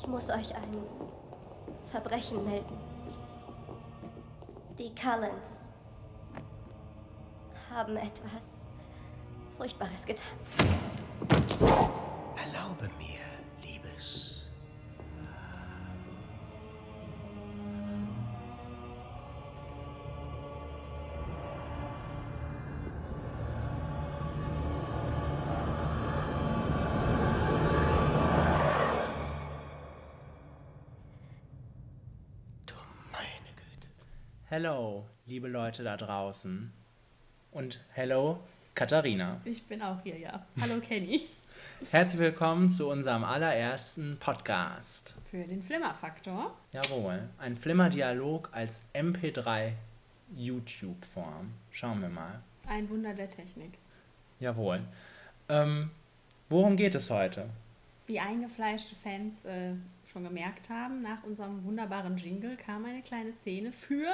Ich muss euch ein Verbrechen melden. Die Cullens haben etwas Furchtbares getan. Erlaube mir, Hello, liebe Leute da draußen. Und hello, Katharina. Ich bin auch hier, ja. Hallo Kenny. Herzlich willkommen zu unserem allerersten Podcast. Für den Flimmerfaktor. Jawohl, ein Flimmer-Dialog als MP3 YouTube-Form. Schauen wir mal. Ein Wunder der Technik. Jawohl. Ähm, worum geht es heute? Wie eingefleischte Fans äh, schon gemerkt haben, nach unserem wunderbaren Jingle kam eine kleine Szene für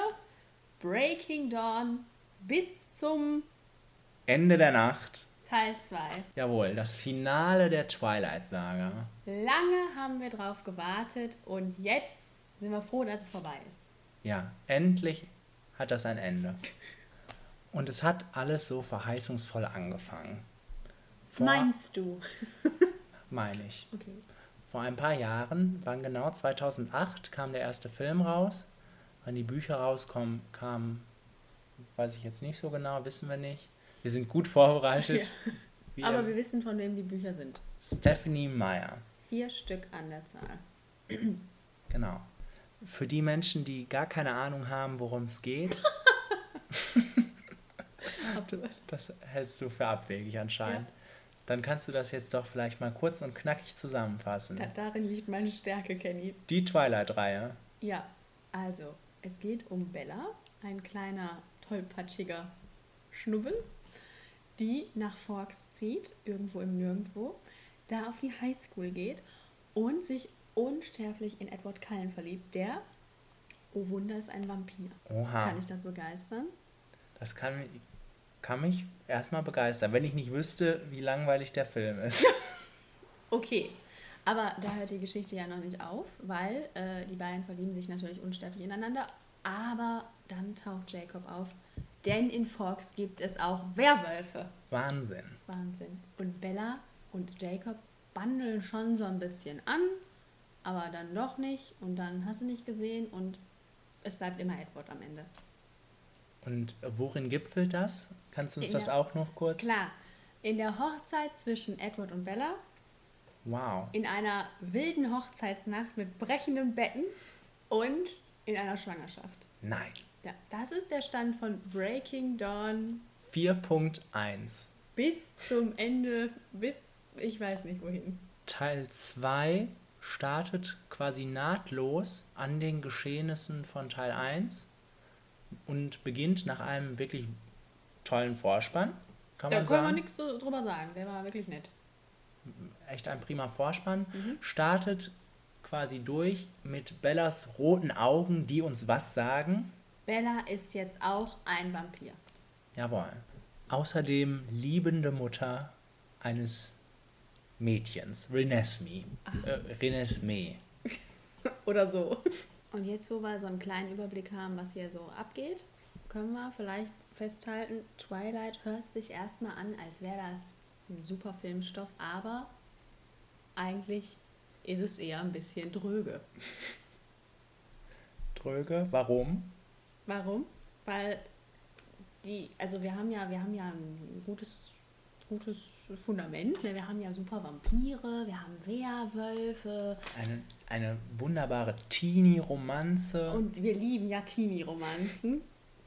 Breaking Dawn bis zum Ende der Nacht. Teil 2. Jawohl, das Finale der Twilight-Saga. Lange haben wir drauf gewartet und jetzt sind wir froh, dass es vorbei ist. Ja, endlich hat das ein Ende. Und es hat alles so verheißungsvoll angefangen. Vor, Meinst du? meine ich. Okay. Vor ein paar Jahren, wann genau, 2008 kam der erste Film raus. Wann die Bücher rauskommen, kam, weiß ich jetzt nicht so genau, wissen wir nicht. Wir sind gut vorbereitet. Wie Aber wir wissen, von wem die Bücher sind. Stephanie Meyer, Vier Stück an der Zahl. genau. Für die Menschen, die gar keine Ahnung haben, worum es geht, Absolut. das hältst du für abwegig anscheinend, dann kannst du das jetzt doch vielleicht mal kurz und knackig zusammenfassen. Da, darin liegt meine Stärke, Kenny. Die Twilight-Reihe. Ja, also, es geht um Bella, ein kleiner, tollpatschiger Schnubbel, die nach Forks zieht, irgendwo im Nirgendwo, da auf die Highschool geht und sich unsterblich in Edward Cullen verliebt, der, oh Wunder, ist ein Vampir. Oha. Kann ich das begeistern? Das kann, kann mich erstmal begeistern, wenn ich nicht wüsste, wie langweilig der Film ist. Okay, aber da hört die Geschichte ja noch nicht auf, weil äh, die beiden verlieben sich natürlich unsterblich ineinander. Aber dann taucht Jacob auf, denn in Forks gibt es auch Werwölfe. Wahnsinn. Wahnsinn. Und Bella und Jacob bandeln schon so ein bisschen an, aber dann doch nicht. Und dann hast du nicht gesehen und es bleibt immer Edward am Ende. Und worin gipfelt das? Kannst du uns In das der- auch noch kurz? Klar, in der Hochzeit zwischen Edward und Bella Wow. in einer wilden Hochzeitsnacht mit brechenden Betten und in einer Schwangerschaft. Nein. Ja, das ist der Stand von Breaking Dawn 4.1. bis zum Ende, bis ich weiß nicht wohin. Teil 2 startet quasi nahtlos an den Geschehnissen von Teil 1 und beginnt nach einem wirklich tollen Vorspann. Kann Da man können wir sagen. nichts so drüber sagen, der war wirklich nett. Echt ein prima Vorspann. Mhm. Startet quasi durch mit Bellas roten Augen, die uns was sagen. Bella ist jetzt auch ein Vampir. Jawohl. Außerdem liebende Mutter eines Mädchens, Renesmee. Äh, Renesmee. Oder so. Und jetzt, wo wir so einen kleinen Überblick haben, was hier so abgeht, können wir vielleicht festhalten, Twilight hört sich erstmal an, als wäre das super Filmstoff, aber eigentlich ist es eher ein bisschen dröge. Tröge. Warum? Warum? Weil die, also wir haben ja, wir haben ja ein gutes, gutes Fundament. Ne? Wir haben ja super Vampire, wir haben Werwölfe Eine, eine wunderbare Teenie-Romanze. und wir lieben ja Teenie-Romanzen.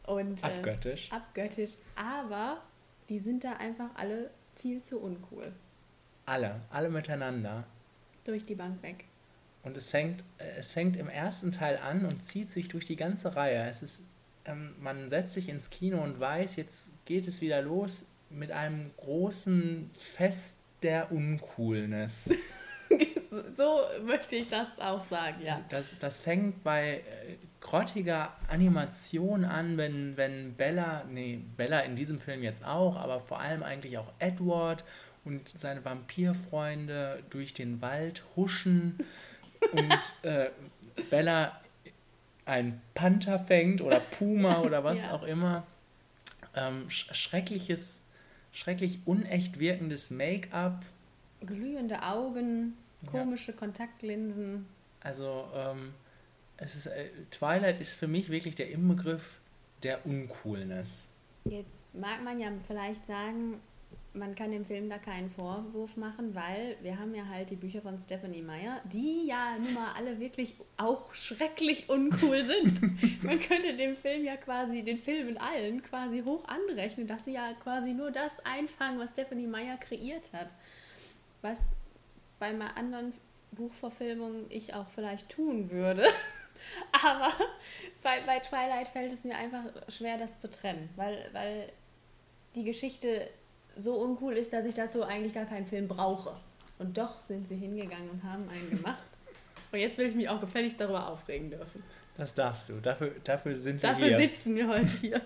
Und, äh, Abgöttisch. abgöttisch, aber die sind da einfach alle viel zu uncool. Alle, alle miteinander. Durch die Bank weg. Und es fängt, äh, es fängt im ersten Teil an und zieht sich durch die ganze Reihe. Es ist, ähm, man setzt sich ins Kino und weiß, jetzt geht es wieder los mit einem großen Fest der Uncoolness. so möchte ich das auch sagen, ja. Das, das fängt bei äh, grottiger Animation an, wenn, wenn Bella, nee, Bella in diesem Film jetzt auch, aber vor allem eigentlich auch Edward und seine Vampirfreunde durch den Wald huschen und äh, Bella ein Panther fängt oder Puma oder was Ja. auch immer. Ähm, sch schreckliches, schrecklich unecht wirkendes Make-up. Glühende Augen, Ja. komische Kontaktlinsen. Also ähm, es ist, äh, Twilight ist für mich wirklich der Inbegriff der Uncoolness. Jetzt mag man ja vielleicht sagen, man kann dem Film da keinen Vorwurf machen, weil wir haben ja halt die Bücher von Stephanie Meyer, die ja nun mal alle wirklich auch schrecklich uncool sind. man könnte dem Film ja quasi, den Filmen allen quasi hoch anrechnen, dass sie ja quasi nur das einfangen, was Stephanie Meyer kreiert hat. Was bei mal anderen Buchverfilmungen ich auch vielleicht tun würde. Aber bei, bei Twilight fällt es mir einfach schwer, das zu trennen, weil, weil die Geschichte so uncool ist, dass ich dazu eigentlich gar keinen Film brauche. Und doch sind sie hingegangen und haben einen gemacht. Und jetzt will ich mich auch gefälligst darüber aufregen dürfen. Das darfst du. Dafür, dafür sind wir Dafür hier. sitzen wir heute hier.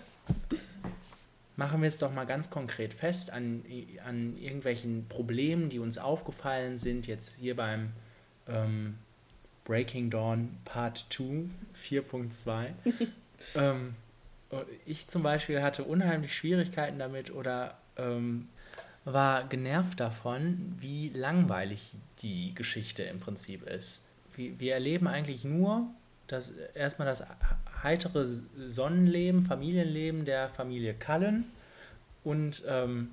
Machen wir es doch mal ganz konkret fest an, an irgendwelchen Problemen, die uns aufgefallen sind, jetzt hier beim ähm, Breaking Dawn Part 2 4.2. ähm, ich zum Beispiel hatte unheimlich Schwierigkeiten damit oder ähm, war genervt davon, wie langweilig die Geschichte im Prinzip ist. Wir, wir erleben eigentlich nur das, erstmal das heitere Sonnenleben, Familienleben der Familie Cullen und ähm,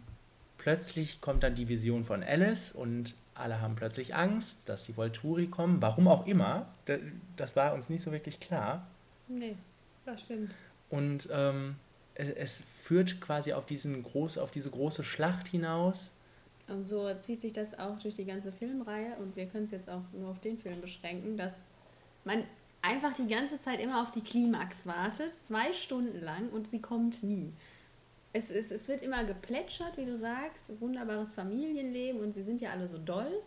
plötzlich kommt dann die Vision von Alice und alle haben plötzlich Angst, dass die Volturi kommen, warum auch immer. Da- Das war uns nicht so wirklich klar. Nee, das stimmt. Und ähm, es, es führt quasi auf, diesen groß, auf diese große Schlacht hinaus. Und so zieht sich das auch durch die ganze Filmreihe und wir können es jetzt auch nur auf den Film beschränken, dass man einfach die ganze Zeit immer auf die Klimax wartet, zwei Stunden lang und sie kommt nie. Es, es, es wird immer geplätschert, wie du sagst, wunderbares Familienleben und sie sind ja alle so doll.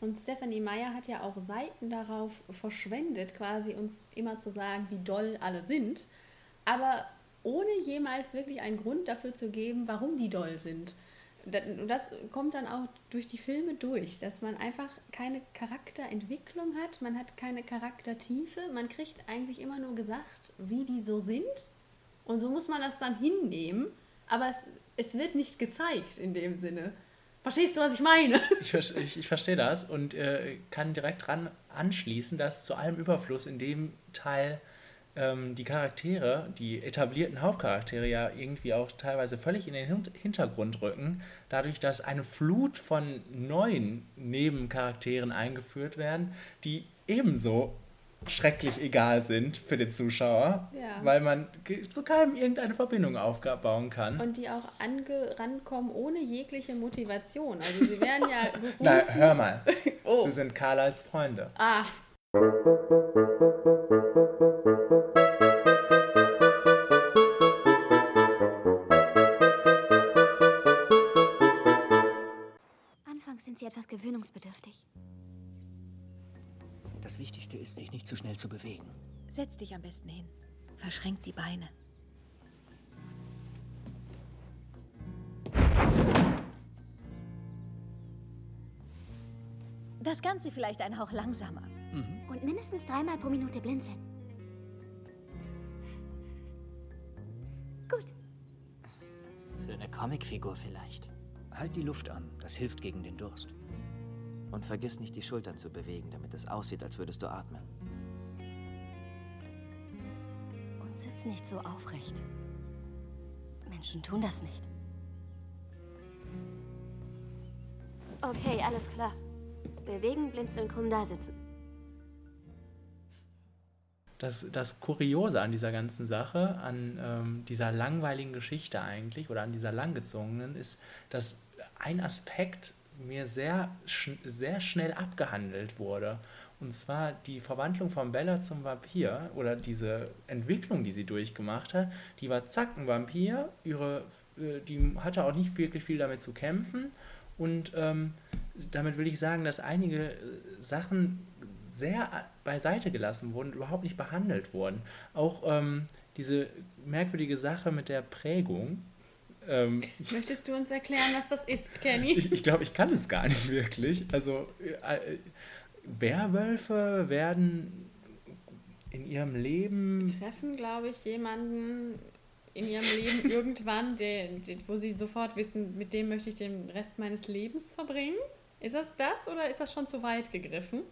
Und Stephanie Meyer hat ja auch Seiten darauf verschwendet, quasi uns immer zu sagen, wie doll alle sind, aber ohne jemals wirklich einen Grund dafür zu geben, warum die doll sind. Und das kommt dann auch durch die Filme durch, dass man einfach keine Charakterentwicklung hat, man hat keine Charaktertiefe, man kriegt eigentlich immer nur gesagt, wie die so sind. Und so muss man das dann hinnehmen, aber es, es wird nicht gezeigt in dem Sinne. Verstehst du, was ich meine? Ich, ich, ich verstehe das und äh, kann direkt dran anschließen, dass zu allem Überfluss in dem Teil ähm, die Charaktere, die etablierten Hauptcharaktere ja irgendwie auch teilweise völlig in den Hin- Hintergrund rücken, dadurch, dass eine Flut von neuen Nebencharakteren eingeführt werden, die ebenso schrecklich egal sind für den Zuschauer, Ja. weil man zu keinem irgendeine Verbindung aufbauen kann. Und die auch ange rankommen ohne jegliche Motivation. Also sie werden ja gerufen. Na, hör mal, oh. sie sind Carlyles Freunde. Ah, Anfangs sind sie etwas gewöhnungsbedürftig. Wichtigste ist, sich nicht zu schnell zu bewegen. Setz dich am besten hin. Verschränk die Beine. Das Ganze vielleicht ein Hauch langsamer. Und mindestens dreimal pro Minute blinzeln. Gut. Für eine Comicfigur vielleicht. Halt die Luft an, das hilft gegen den Durst. Und vergiss nicht, die Schultern zu bewegen, damit es aussieht, als würdest du atmen. Und sitz nicht so aufrecht. Menschen tun das nicht. Okay, alles klar. Bewegen, blinzeln, krumm da sitzen. Das, das Kuriose an dieser ganzen Sache, an ähm, dieser langweiligen Geschichte eigentlich oder an dieser langgezogenen, ist, dass ein Aspekt mir sehr, sch sehr schnell abgehandelt wurde. Und zwar die Verwandlung von Bella zum Vampir oder diese Entwicklung, die sie durchgemacht hat. Die war zack, ein Vampir, ihre, äh, die hatte auch nicht wirklich viel damit zu kämpfen und ähm, damit will ich sagen, dass einige äh, Sachen sehr beiseite gelassen wurden, überhaupt nicht behandelt wurden. Auch ähm, diese merkwürdige Sache mit der Prägung. Ähm, Möchtest du uns erklären, was das ist, Kenny? ich ich glaube, ich kann es gar nicht wirklich. Also, äh, äh, Werwölfe werden in ihrem Leben treffen, glaube ich, jemanden in ihrem Leben irgendwann, der, der, wo sie sofort wissen, mit dem möchte ich den Rest meines Lebens verbringen. Ist das das oder ist das schon zu weit gegriffen?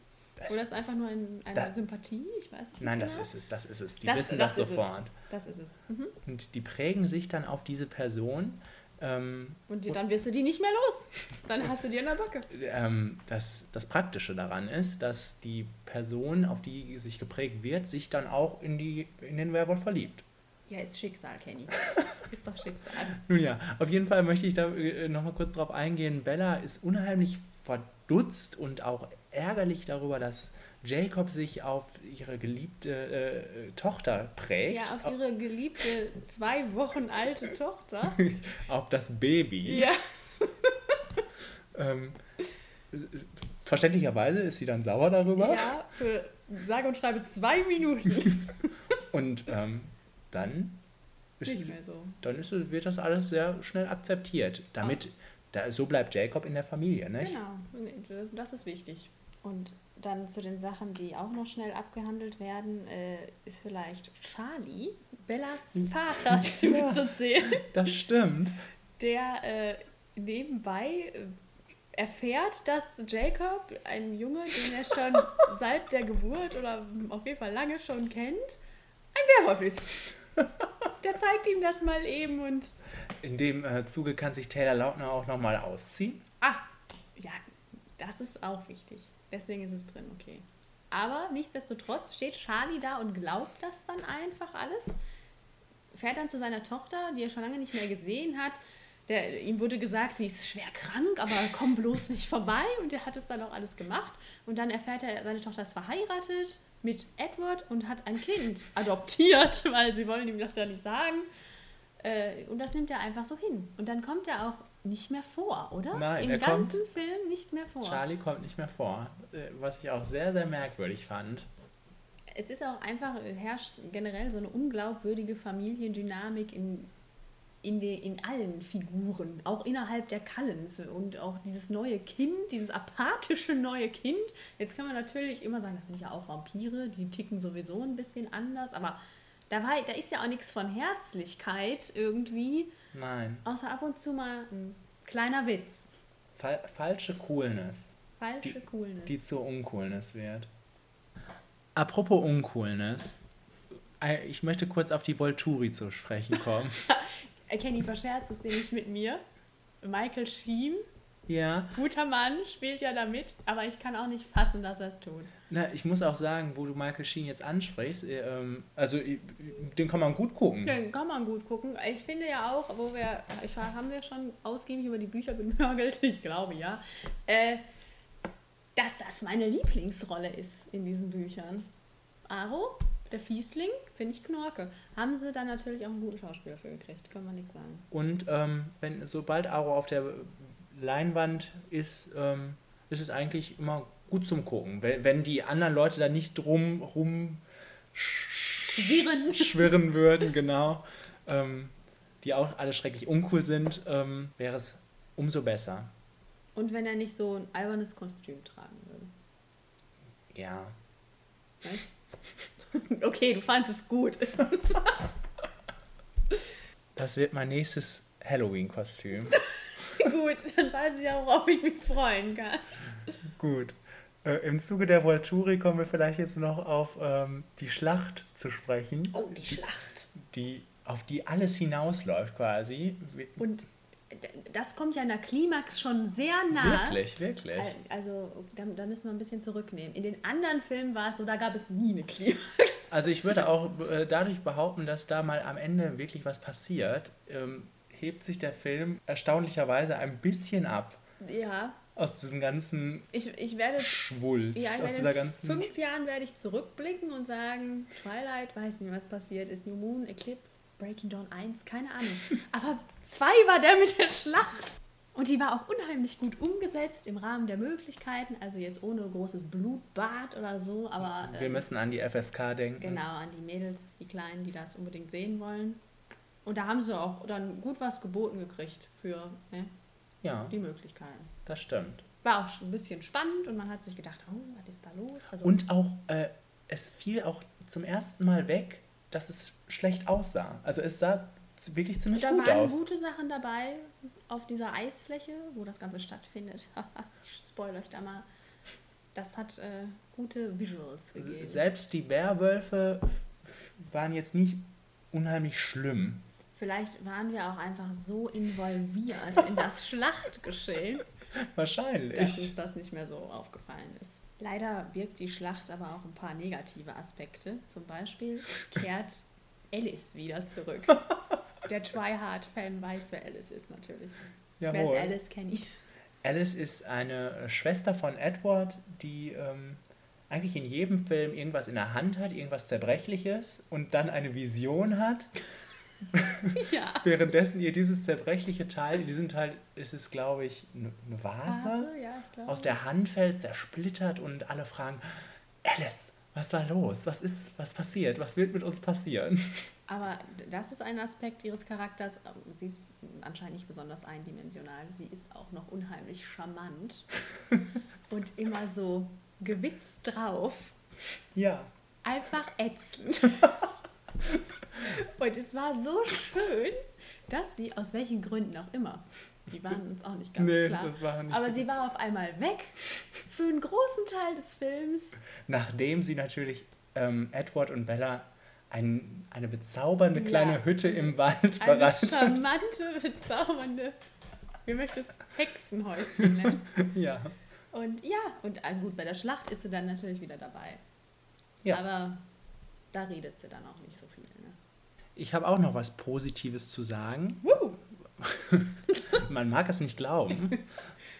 Das- oder ist einfach nur ein, eine Da- Sympathie? Ich weiß es nicht. Nein, das genau. ist es, das ist es. Die Das- wissen das das, sofort. Das ist es. Mhm. Und die prägen sich dann auf diese Person. Ähm, Und die, dann wirst du die nicht mehr los. Dann hast du die an der Backe. ähm, das, das Praktische daran ist, dass die Person, auf die sich geprägt wird, sich dann auch in, die, in den Werwolf verliebt. Ja, ist Schicksal, Kenny. ist doch Schicksal. Nun ja, auf jeden Fall möchte ich da äh, nochmal kurz drauf eingehen. Bella ist unheimlich verdutzt und auch ärgerlich darüber, dass Jacob sich auf ihre geliebte äh, Tochter prägt. Ja, auf ihre geliebte, zwei Wochen alte Tochter. auf das Baby. Ja. Ähm, verständlicherweise ist sie dann sauer darüber. Ja, für sage und schreibe zwei Minuten. Und ähm, dann, ist, Nicht mehr so. dann ist, wird das alles sehr schnell akzeptiert. Damit, da, so bleibt Jacob in der Familie, nicht? Genau, das ist wichtig. Und dann zu den Sachen, die auch noch schnell abgehandelt werden, äh, ist vielleicht Charlie, Bellas Vater, zuzuzählen, Das stimmt. der äh, nebenbei äh, erfährt, dass Jacob, ein Junge, den er schon seit der Geburt oder auf jeden Fall lange schon kennt, ein Werwolf ist. Der zeigt ihm das mal eben und In dem äh, Zuge kann sich Taylor Lautner auch nochmal ausziehen. Ah, ja, das ist auch wichtig. Deswegen ist es drin, okay. Aber nichtsdestotrotz steht Charlie da und glaubt das dann einfach alles. Fährt dann zu seiner Tochter, die er schon lange nicht mehr gesehen hat. Der, ihm wurde gesagt, sie ist schwer krank, aber komm bloß nicht vorbei. Und er hat es dann auch alles gemacht. Und dann erfährt er, seine Tochter ist verheiratet mit Edward und hat ein Kind adoptiert, weil sie wollen ihm das ja nicht sagen. Äh, und das nimmt er einfach so hin. Und dann kommt er auch nicht mehr vor, oder? Nein, Im er kommt- ganzen Film nicht mehr vor. Charlie kommt nicht mehr vor. Äh, was ich auch sehr, sehr merkwürdig fand. Es ist auch einfach, äh, herrscht generell so eine unglaubwürdige Familiendynamik in, in, de, in allen Figuren, auch innerhalb der Cullens. Und auch dieses neue Kind, dieses apathische neue Kind. Jetzt kann man natürlich immer sagen, das sind ja auch Vampire, die ticken sowieso ein bisschen anders, aber da, war, da ist ja auch nichts von Herzlichkeit irgendwie, Nein. außer ab und zu mal ein kleiner Witz. Fal falsche Coolness, Falsche Die- Coolness. die zur Uncoolness wird. Apropos Uncoolness. äh, Ich möchte kurz auf die Volturi zu sprechen kommen. Äh, Kenny verscherzt es nicht mit mir. Michael Sheen, ja, guter Mann, spielt ja damit, aber ich kann auch nicht fassen, dass er es tut. Na, ich muss auch sagen, wo du Michael Sheen jetzt ansprichst, äh, ähm, also äh, den kann man gut gucken. Den kann man gut gucken. Ich finde ja auch, wo wir, ich, haben wir schon ausgiebig über die Bücher genörgelt, ich glaube ja, äh, dass das meine Lieblingsrolle ist in diesen Büchern. Aro, der Fiesling, finde ich Knorke. Haben sie dann natürlich auch einen guten Schauspieler für gekriegt, kann man nichts sagen. Und ähm, wenn sobald Aro auf der Leinwand ist, ähm, ist es eigentlich immer gut zum Gucken. Wenn, wenn die anderen Leute da nicht drum rum Schwirren. schwirren würden, genau, ähm, die auch alle schrecklich uncool sind, ähm, wäre es umso besser. Und wenn er nicht so ein albernes Kostüm tragen würde. Ja. Okay, du fandest es gut. Das wird mein nächstes Halloween-Kostüm. gut, dann weiß ich auch, worauf ich mich freuen kann. Gut. Äh, Im Zuge der Volturi kommen wir vielleicht jetzt noch auf ähm, die Schlacht zu sprechen, Oh, die Schlacht. die, auf die alles hinausläuft quasi. Und das kommt ja in der Klimax schon sehr nah. Wirklich, wirklich. Al- Also, da, da müssen wir ein bisschen zurücknehmen. In den anderen Filmen war es so, da gab es nie eine Klimax. Also ich würde auch äh, dadurch behaupten, dass da mal am Ende wirklich was passiert, ähm, hebt sich der Film erstaunlicherweise ein bisschen ab Ja, aus diesem ganzen ich, ich werde. Schwulz, Ja, ich aus dieser in ganzen... fünf Jahren werde ich zurückblicken und sagen, Twilight, weiß nicht, was passiert ist. New Moon, Eclipse, Breaking Dawn 1, keine Ahnung. Aber zwei war der mit der Schlacht. Und die war auch unheimlich gut umgesetzt im Rahmen der Möglichkeiten. Also jetzt ohne großes Blutbad oder so, aber Wir ähm, müssen an die FSK denken. genau an die Mädels, die Kleinen, die das unbedingt sehen wollen. Und da haben sie auch dann gut was geboten gekriegt für ne, Ja, die Möglichkeiten. das stimmt. War auch schon ein bisschen spannend und man hat sich gedacht, oh, was ist da los? Also, Und auch, äh, es fiel auch zum ersten Mal weg, dass es schlecht aussah. Also es sah wirklich ziemlich da gut waren aus. gute Sachen dabei auf dieser Eisfläche, wo das Ganze stattfindet. ich spoil euch da mal. Das hat äh, gute Visuals gegeben. Selbst die Werwölfe waren jetzt nicht unheimlich schlimm. Vielleicht waren wir auch einfach so involviert in das Schlachtgeschehen, dass Wahrscheinlich. uns das nicht mehr so aufgefallen ist. Leider birgt die Schlacht aber auch ein paar negative Aspekte. Zum Beispiel kehrt Alice wieder zurück. Der Tryhard-Fan weiß, wer Alice ist natürlich. Wer Jawohl. ist Alice, Kenny? Alice ist eine Schwester von Edward, die ähm, eigentlich in jedem Film irgendwas in der Hand hat, irgendwas Zerbrechliches und dann eine Vision hat. Ja. Währenddessen ihr dieses zerbrechliche Teil, in diesem Teil ist es, glaube ich, eine Vase, Hase, ja, ich glaube. aus der Hand fällt, zersplittert und alle fragen, Alice, was war los? Was ist, was passiert? Was wird mit uns passieren? Aber das ist ein Aspekt ihres Charakters. Sie ist anscheinend nicht besonders eindimensional. Sie ist auch noch unheimlich charmant und immer so gewitzt drauf. Ja. Einfach ätzend. Und es war so schön, dass sie, aus welchen Gründen auch immer, die waren uns auch nicht ganz Nee, klar, das war nicht aber so- sie war auf einmal weg für einen großen Teil des Films. Nachdem sie natürlich ähm, Edward und Bella ein, eine bezaubernde Ja. kleine Hütte im Wald Eine bereitet. charmante, bezaubernde, wir möchten es Hexenhäuschen nennen. Ja. Und ja, und äh, gut, bei der Schlacht ist sie dann natürlich wieder dabei. Ja. Aber da redet sie dann auch nicht so viel. Ich habe auch noch was Positives zu sagen. Woo! Man mag es nicht glauben.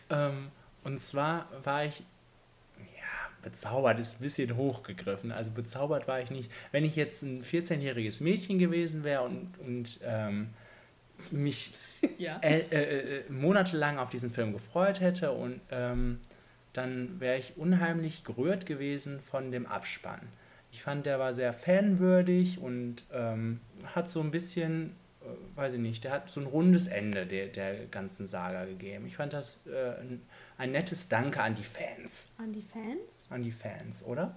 ähm, und zwar war ich, ja, bezaubert ist ein bisschen hochgegriffen. Also bezaubert war ich nicht. Wenn ich jetzt ein 14-jähriges Mädchen gewesen wäre und, und ähm, mich Ja. äh, äh, äh, monatelang auf diesen Film gefreut hätte und ähm, dann wäre ich unheimlich gerührt gewesen von dem Abspann. Ich fand, der war sehr fanwürdig und ähm, hat so ein bisschen, äh, weiß ich nicht, der hat so ein rundes Ende der, der ganzen Saga gegeben. Ich fand das äh, ein, ein nettes Danke an die Fans. An die Fans. An die Fans, oder?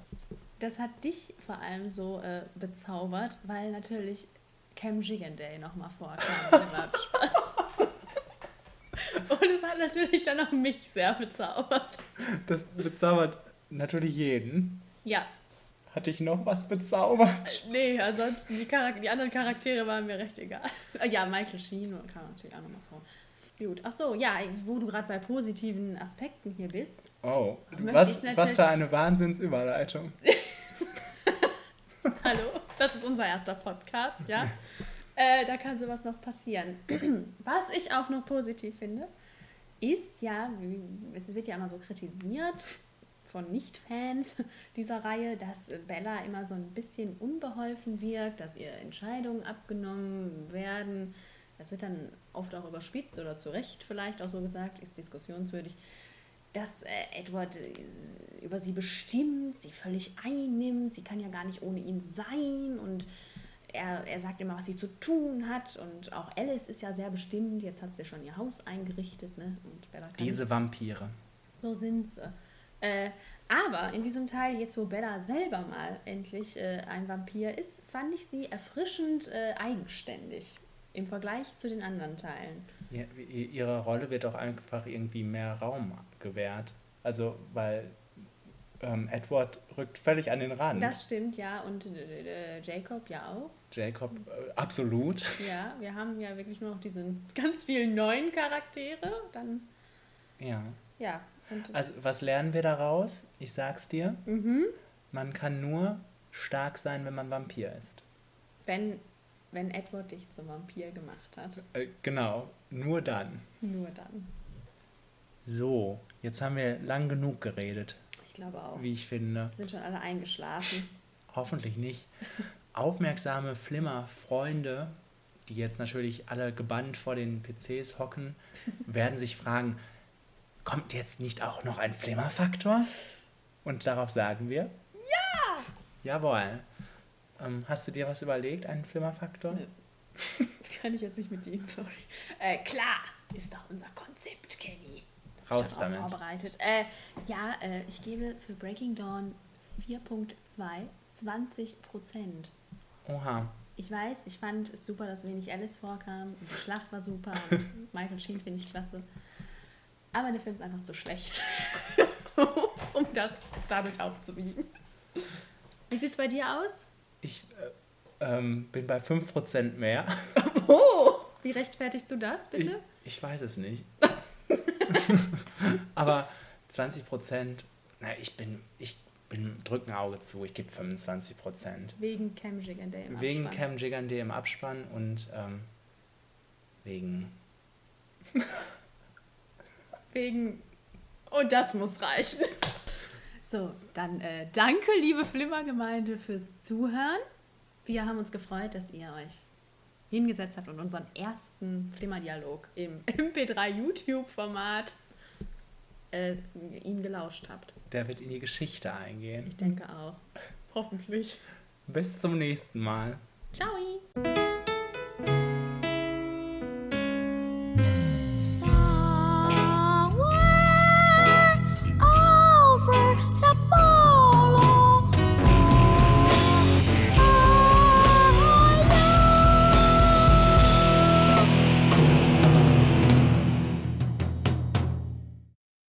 Das hat dich vor allem so äh, bezaubert, weil natürlich Cam Giganday nochmal vorkam im Abspann. Und es hat natürlich dann auch mich sehr bezaubert. Das bezaubert natürlich jeden. Ja, Hatte ich noch was bezaubert? nee, ansonsten die, Charak die anderen Charaktere waren mir recht egal. Äh, Ja, Michael Sheen kam natürlich auch nochmal vor. Gut, ach so, ja, wo du gerade bei positiven Aspekten hier bist. Oh, was, was für eine Wahnsinnsüberleitung. Hallo, das ist unser erster Podcast, ja. Äh, da kann sowas noch passieren. Was ich auch noch positiv finde, ist ja, es wird ja immer so kritisiert von Nicht-Fans dieser Reihe, dass Bella immer so ein bisschen unbeholfen wirkt, dass ihr Entscheidungen abgenommen werden. Das wird dann oft auch überspitzt oder zu Recht vielleicht auch so gesagt, ist diskussionswürdig, dass äh, Edward äh, über sie bestimmt, sie völlig einnimmt, sie kann ja gar nicht ohne ihn sein und er, er sagt immer, was sie zu tun hat und auch Alice ist ja sehr bestimmt, jetzt hat sie schon ihr Haus eingerichtet ne? und Bella kann Diese Vampire. so sind sie. Äh, aber in diesem Teil, jetzt wo Bella selber mal endlich äh, ein Vampir ist, fand ich sie erfrischend äh, eigenständig im Vergleich zu den anderen Teilen. Ihr- ihre Rolle wird auch einfach irgendwie mehr Raum gewährt. Also, weil ähm, Edward rückt völlig an den Rand. Das stimmt, ja. Und äh, äh, Jacob ja auch. Jacob, äh, absolut. Ja, wir haben ja wirklich nur noch diese ganz vielen neuen Charaktere. Dann, Ja. ja. Und, Also, was lernen wir daraus? Ich sag's dir. mhm. Man kann nur stark sein, wenn man Vampir ist. wenn, wenn Edward dich zum Vampir gemacht hat. Äh, genau, nur dann. Nur dann. So, jetzt haben wir lang genug geredet, Ich glaube auch. wie ich finde. Sind schon alle eingeschlafen. Hoffentlich nicht. Aufmerksame Flimmer-Freunde die jetzt natürlich alle gebannt vor den PCs hocken, werden sich fragen, kommt jetzt nicht auch noch ein Flimmerfaktor? Und darauf sagen wir, ja! Jawohl. Ähm, hast du dir was überlegt, einen Flimmerfaktor? Nö. Kann ich jetzt nicht mit dienen, sorry. Äh, klar, ist doch unser Konzept, Kenny. Raus damit. Vorbereitet. Äh, ja, äh, ich gebe für Breaking Dawn 4.2 20 Prozent. Oha. Ich weiß, ich fand es super, dass wenig Alice vorkam. Die Schlacht war super und Michael Sheen finde ich klasse. Aber der Film ist einfach zu schlecht, um das damit aufzuwiegen. Wie sieht's bei dir aus? Ich äh, ähm, bin bei 5% mehr. Oh! Wie rechtfertigst du das, bitte? Ich, ich weiß es nicht. Aber 20 Prozent, na, ich bin, ich bin, drück ein Auge zu, ich gebe 25 Prozent. Wegen Cam Day im Wegen Abspann. Cam Gigande im Abspann und ähm, wegen. Wegen. Und das muss reichen. So, dann äh, danke, liebe Flimmergemeinde, fürs Zuhören. Wir haben uns gefreut, dass ihr euch hingesetzt habt und unseren ersten Flimmerdialog im MP3 YouTube-Format äh, ihm gelauscht habt. Der wird in die Geschichte eingehen. Ich denke auch. Hoffentlich. Bis zum nächsten Mal.